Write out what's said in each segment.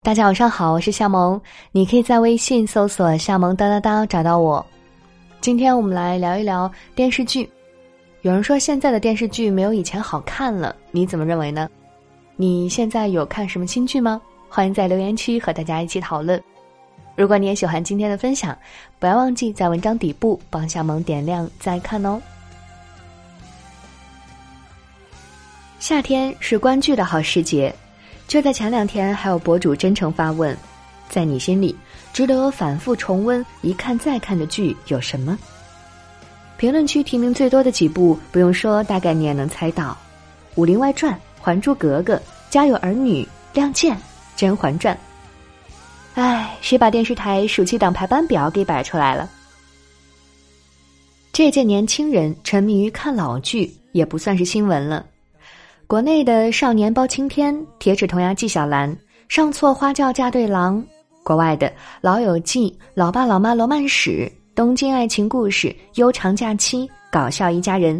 大家晚上好，我是夏萌，你可以在微信搜索“夏萌哒哒哒”找到我。今天我们来聊一聊电视剧。有人说现在的电视剧没有以前好看了，你怎么认为呢？你现在有看什么新剧吗？欢迎在留言区和大家一起讨论。如果你也喜欢今天的分享，不要忘记在文章底部帮夏萌点亮再看哦。夏天是观剧的好时节。就在前两天，还有博主真诚发问：在你心里，值得反复重温、一看再看的剧有什么？评论区提名最多的几部，不用说，大概你也能猜到：《武林外传》《还珠格格》《家有儿女》《亮剑》《甄嬛传》。唉，谁把电视台暑期档排班表给摆出来了？这届年轻人沉迷于看老剧，也不算是新闻了。国内的《少年包青天》《铁齿铜牙纪晓岚》《上错花轿嫁对郎》，国外的《老友记》《老爸老妈罗曼史》《东京爱情故事》《悠长假期》《搞笑一家人》，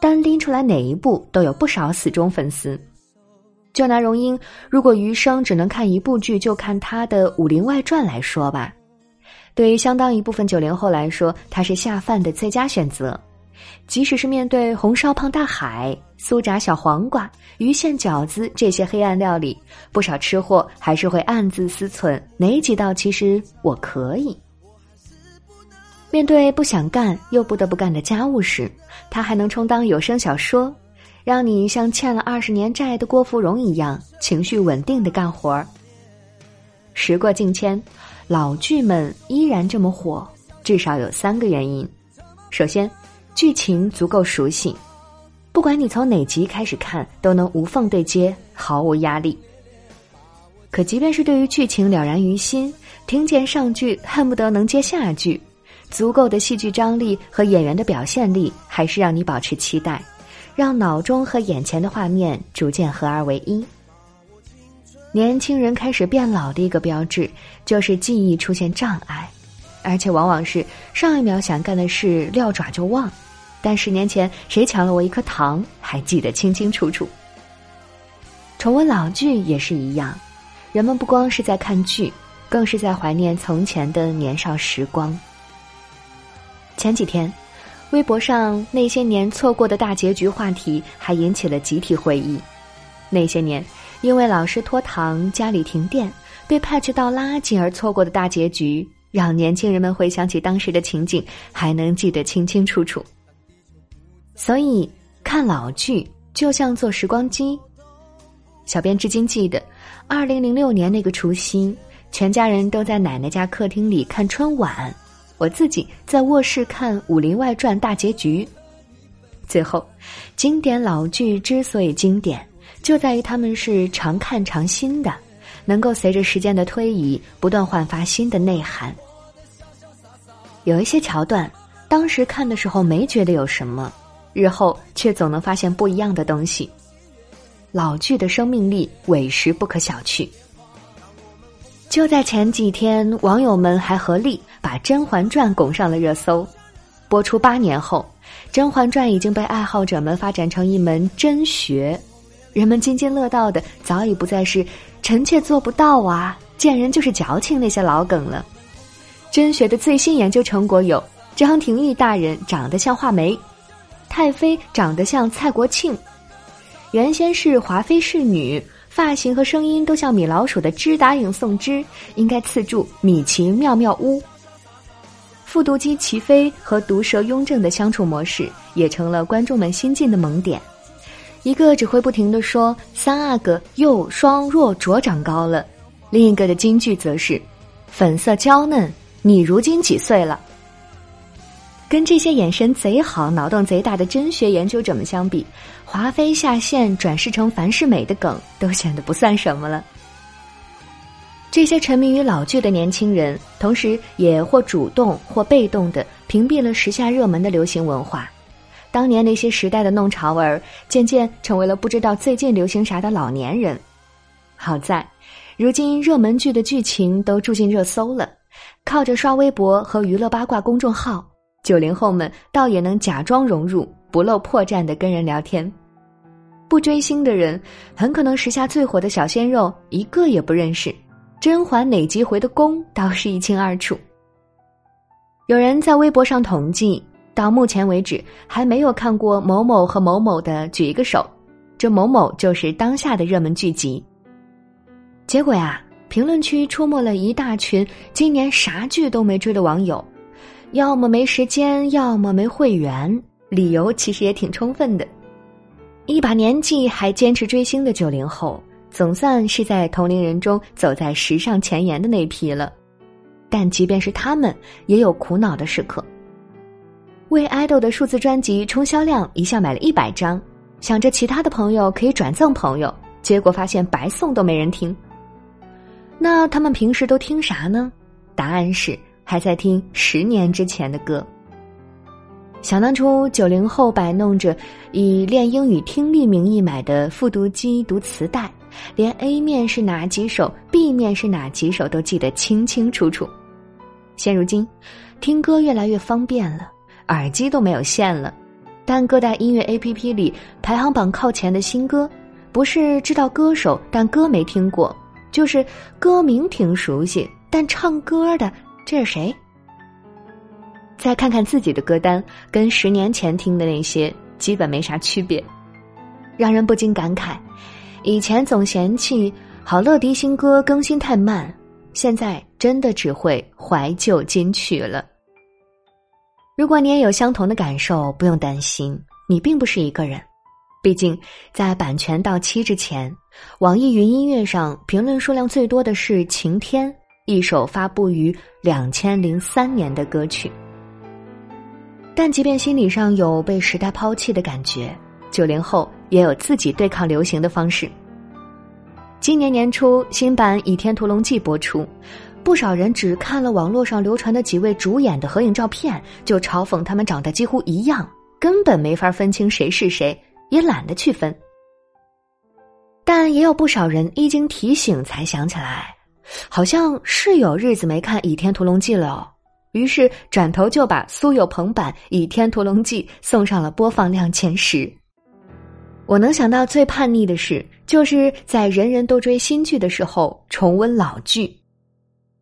单拎出来哪一部都有不少死忠粉丝。就拿荣英如果余生只能看一部剧，就看他的《武林外传》来说吧，对于相当一部分九零后来说，它是下饭的最佳选择。即使是面对红烧胖大海、酥炸小黄瓜、鱼馅饺子这些黑暗料理，不少吃货还是会暗自思忖哪几道其实我可以。面对不想干又不得不干的家务时，他还能充当有声小说，让你像欠了二十年债的郭芙蓉一样情绪稳定的干活。时过境迁，老剧们依然这么火，至少有三个原因：首先。剧情足够熟悉，不管你从哪集开始看，都能无缝对接，毫无压力。可即便是对于剧情了然于心，听见上句恨不得能接下句，足够的戏剧张力和演员的表现力，还是让你保持期待，让脑中和眼前的画面逐渐合二为一。年轻人开始变老的一个标志，就是记忆出现障碍，而且往往是上一秒想干的事撂爪就忘。但十年前谁抢了我一颗糖，还记得清清楚楚。重温老剧也是一样，人们不光是在看剧，更是在怀念从前的年少时光。前几天，微博上那些年错过的大结局话题还引起了集体回忆。那些年，因为老师拖堂、家里停电、被派去倒垃圾而错过的大结局，让年轻人们回想起当时的情景，还能记得清清楚楚。所以看老剧就像坐时光机。小编至今记得，二零零六年那个除夕，全家人都在奶奶家客厅里看春晚，我自己在卧室看《武林外传》大结局。最后，经典老剧之所以经典，就在于他们是常看常新的，能够随着时间的推移不断焕发新的内涵。有一些桥段，当时看的时候没觉得有什么。日后却总能发现不一样的东西。老剧的生命力委实不可小觑。就在前几天，网友们还合力把《甄嬛传》拱上了热搜。播出八年后，《甄嬛传》已经被爱好者们发展成一门真学，人们津津乐道的早已不再是“臣妾做不到啊，见人就是矫情”那些老梗了。真学的最新研究成果有：张廷玉大人长得像画眉。太妃长得像蔡国庆，原先是华妃侍女，发型和声音都像米老鼠的知答应宋芝，应该赐住米奇妙妙屋。复读机齐飞和毒舌雍正的相处模式，也成了观众们新晋的萌点。一个只会不停的说三阿哥又双若卓长高了，另一个的金句则是粉色娇嫩，你如今几岁了？跟这些眼神贼好、脑洞贼大的真学研究者们相比，华妃下线转世成樊世美的梗都显得不算什么了。这些沉迷于老剧的年轻人，同时也或主动或被动的屏蔽了时下热门的流行文化。当年那些时代的弄潮儿，渐渐成为了不知道最近流行啥的老年人。好在，如今热门剧的剧情都住进热搜了，靠着刷微博和娱乐八卦公众号。九零后们倒也能假装融入，不露破绽的跟人聊天。不追星的人，很可能时下最火的小鲜肉一个也不认识。甄嬛哪集回的宫倒是一清二楚。有人在微博上统计，到目前为止还没有看过某某和某某的举一个手，这某某就是当下的热门剧集。结果呀，评论区出没了一大群今年啥剧都没追的网友，要么没时间，要么没会员，理由其实也挺充分的。一把年纪还坚持追星的九零后，总算是在同龄人中走在时尚前沿的那批了。但即便是他们，也有苦恼的时刻。为爱豆的数字专辑冲销量，一下买了一百张，想着其他的朋友可以转赠朋友，结果发现白送都没人听。那他们平时都听啥呢？答案是还在听十年之前的歌。想当初，九零后摆弄着以练英语听力名义买的复读机读磁带，连 A 面是哪几首，B 面是哪几首都记得清清楚楚。现如今，听歌越来越方便了，耳机都没有线了，但各大音乐 APP 里排行榜靠前的新歌，不是知道歌手但歌没听过，就是歌名挺熟悉但唱歌的这是谁？再看看自己的歌单，跟十年前听的那些基本没啥区别，让人不禁感慨：以前总嫌弃好乐迪新歌更新太慢，现在真的只会怀旧金曲了。如果你也有相同的感受，不用担心，你并不是一个人。毕竟在版权到期之前，网易云音乐上评论数量最多的是《晴天》，一首发布于两千零三年的歌曲。但即便心理上有被时代抛弃的感觉，九零后也有自己对抗流行的方式。今年年初，新版《倚天屠龙记》播出，不少人只看了网络上流传的几位主演的合影照片，就嘲讽他们长得几乎一样，根本没法分清谁是谁，也懒得去分。但也有不少人一经提醒才想起来，好像是有日子没看《倚天屠龙记》了。哦于是转头就把苏有朋版《倚天屠龙记》送上了播放量前十。我能想到最叛逆的事，就是在人人都追新剧的时候重温老剧。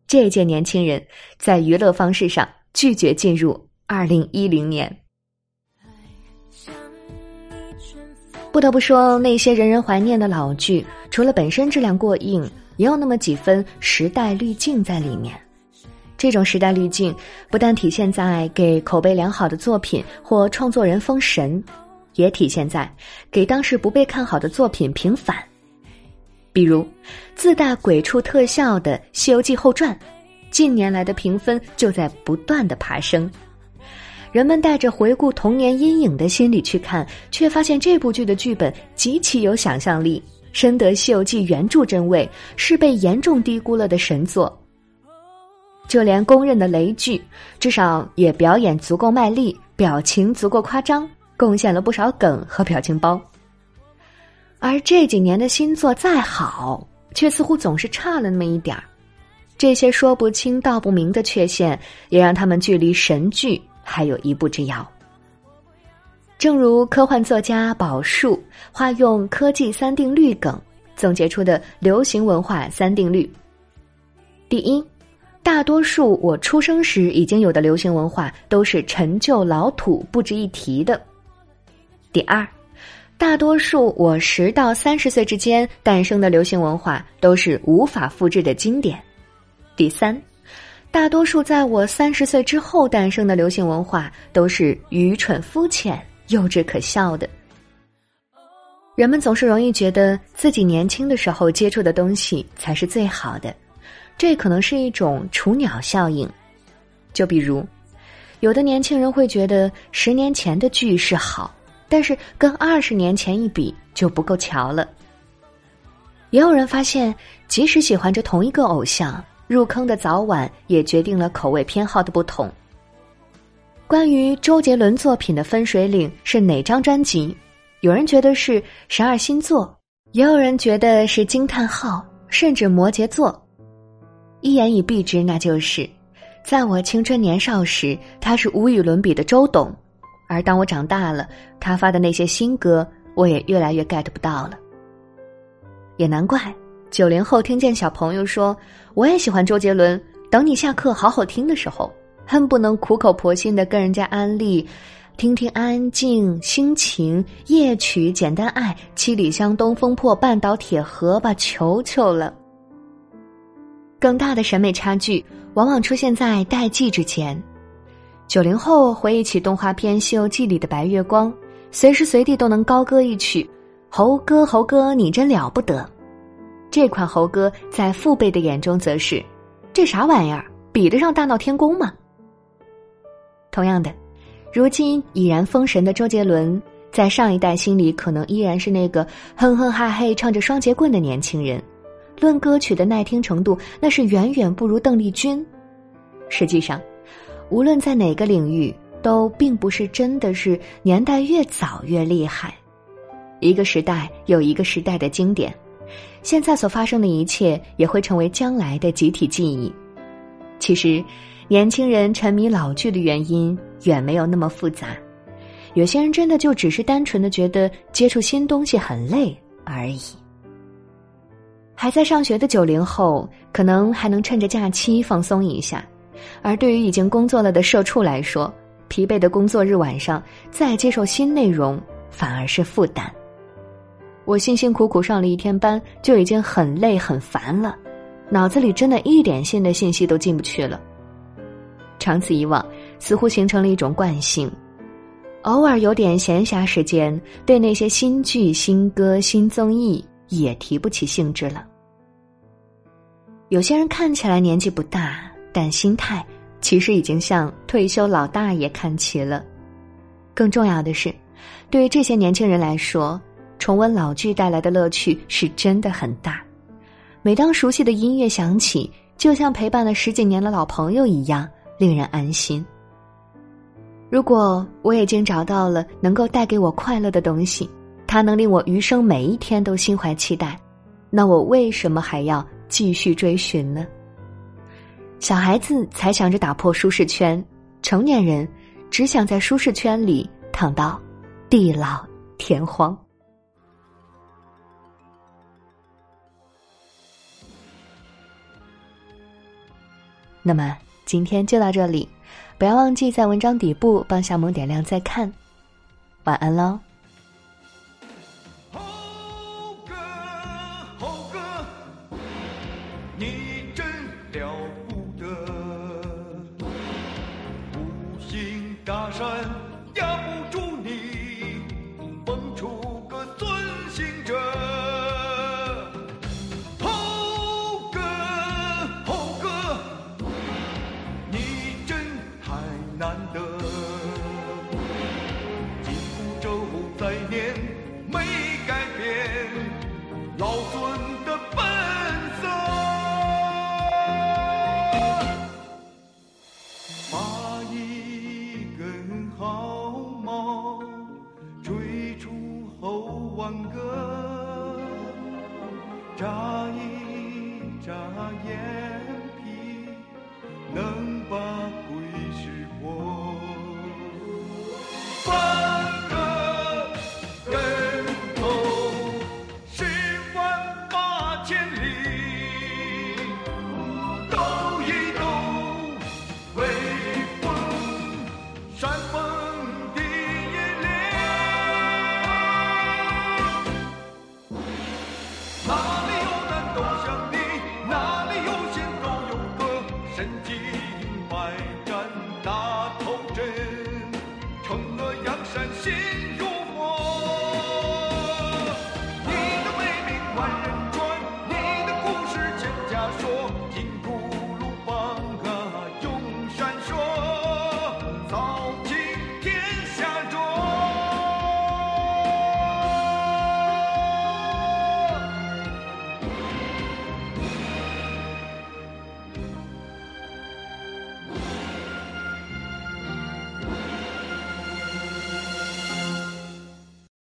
这届年轻人在娱乐方式上拒绝进入二零一零年。不得不说，那些人人怀念的老剧，除了本身质量过硬，也有那么几分时代滤镜在里面。这种时代滤镜不但体现在给口碑良好的作品或创作人封神，也体现在给当时不被看好的作品平反。比如自带鬼畜特效的《西游记后传》，近年来的评分就在不断的爬升。人们带着回顾童年阴影的心理去看，却发现这部剧的剧本极其有想象力，深得《西游记》原著真味，是被严重低估了的神作。就连公认的雷剧，至少也表演足够卖力，表情足够夸张，贡献了不少梗和表情包。而这几年的新作再好，却似乎总是差了那么一点儿。这些说不清道不明的缺陷，也让他们距离神剧还有一步之遥。正如科幻作家宝树化用科技三定律梗总结出的流行文化三定律：第一。大多数我出生时已经有的流行文化都是陈旧老土不值一提的。第二，大多数我十到三十岁之间诞生的流行文化都是无法复制的经典。第三，大多数在我三十岁之后诞生的流行文化都是愚蠢肤浅、幼稚可笑的。人们总是容易觉得自己年轻的时候接触的东西才是最好的。这可能是一种雏鸟效应，就比如，有的年轻人会觉得十年前的剧是好，但是跟二十年前一比就不够瞧了。也有人发现，即使喜欢着同一个偶像，入坑的早晚也决定了口味偏好的不同。关于周杰伦作品的分水岭是哪张专辑？有人觉得是十二星座，也有人觉得是惊叹号，甚至摩羯座。一言以蔽之，那就是，在我青春年少时，他是无与伦比的周董；而当我长大了，他发的那些新歌，我也越来越 get 不到了。也难怪，九零后听见小朋友说“我也喜欢周杰伦”，等你下课好好听的时候，恨不能苦口婆心的跟人家安利，听听《安静》《心情》《夜曲》《简单爱》《七里香》《东风破》《半岛铁盒》吧，求求了。更大的审美差距往往出现在代际之间。九零后回忆起动画片《西游记》里的白月光，随时随地都能高歌一曲：“猴哥，猴哥，你真了不得。”这款猴哥在父辈的眼中则是：“这啥玩意儿？比得上大闹天宫吗？”同样的，如今已然封神的周杰伦，在上一代心里可能依然是那个哼哼哈嘿唱着双截棍的年轻人。论歌曲的耐听程度，那是远远不如邓丽君。实际上。无论在哪个领域，都并不是真的是年代越早越厉害。一个时代有一个时代的经典，现在所发生的一切也会成为将来的集体记忆。其实，年轻人沉迷老剧的原因远没有那么复杂。有些人真的就只是单纯的觉得接触新东西很累而已。还在上学的九零后，可能还能趁着假期放松一下。而对于已经工作了的社畜来说，疲惫的工作日晚上再接受新内容反而是负担。我辛辛苦苦上了一天班，就已经很累很烦了，脑子里真的一点新的信息都进不去了。长此以往，似乎形成了一种惯性，偶尔有点闲暇时间，对那些新剧、新歌、新综艺也提不起兴致了。有些人看起来年纪不大。但心态其实已经向退休老大爷看齐了。更重要的是，对于这些年轻人来说，重温老剧带来的乐趣是真的很大。每当熟悉的音乐响起，就像陪伴了十几年的老朋友一样，令人安心。如果我已经找到了能够带给我快乐的东西，它能令我余生每一天都心怀期待，那我为什么还要继续追寻呢？小孩子才想着打破舒适圈，成年人只想在舒适圈里躺到地老天荒。那么今天就到这里，不要忘记在文章底部帮小萌点亮再看。晚安喽。大山压不住你。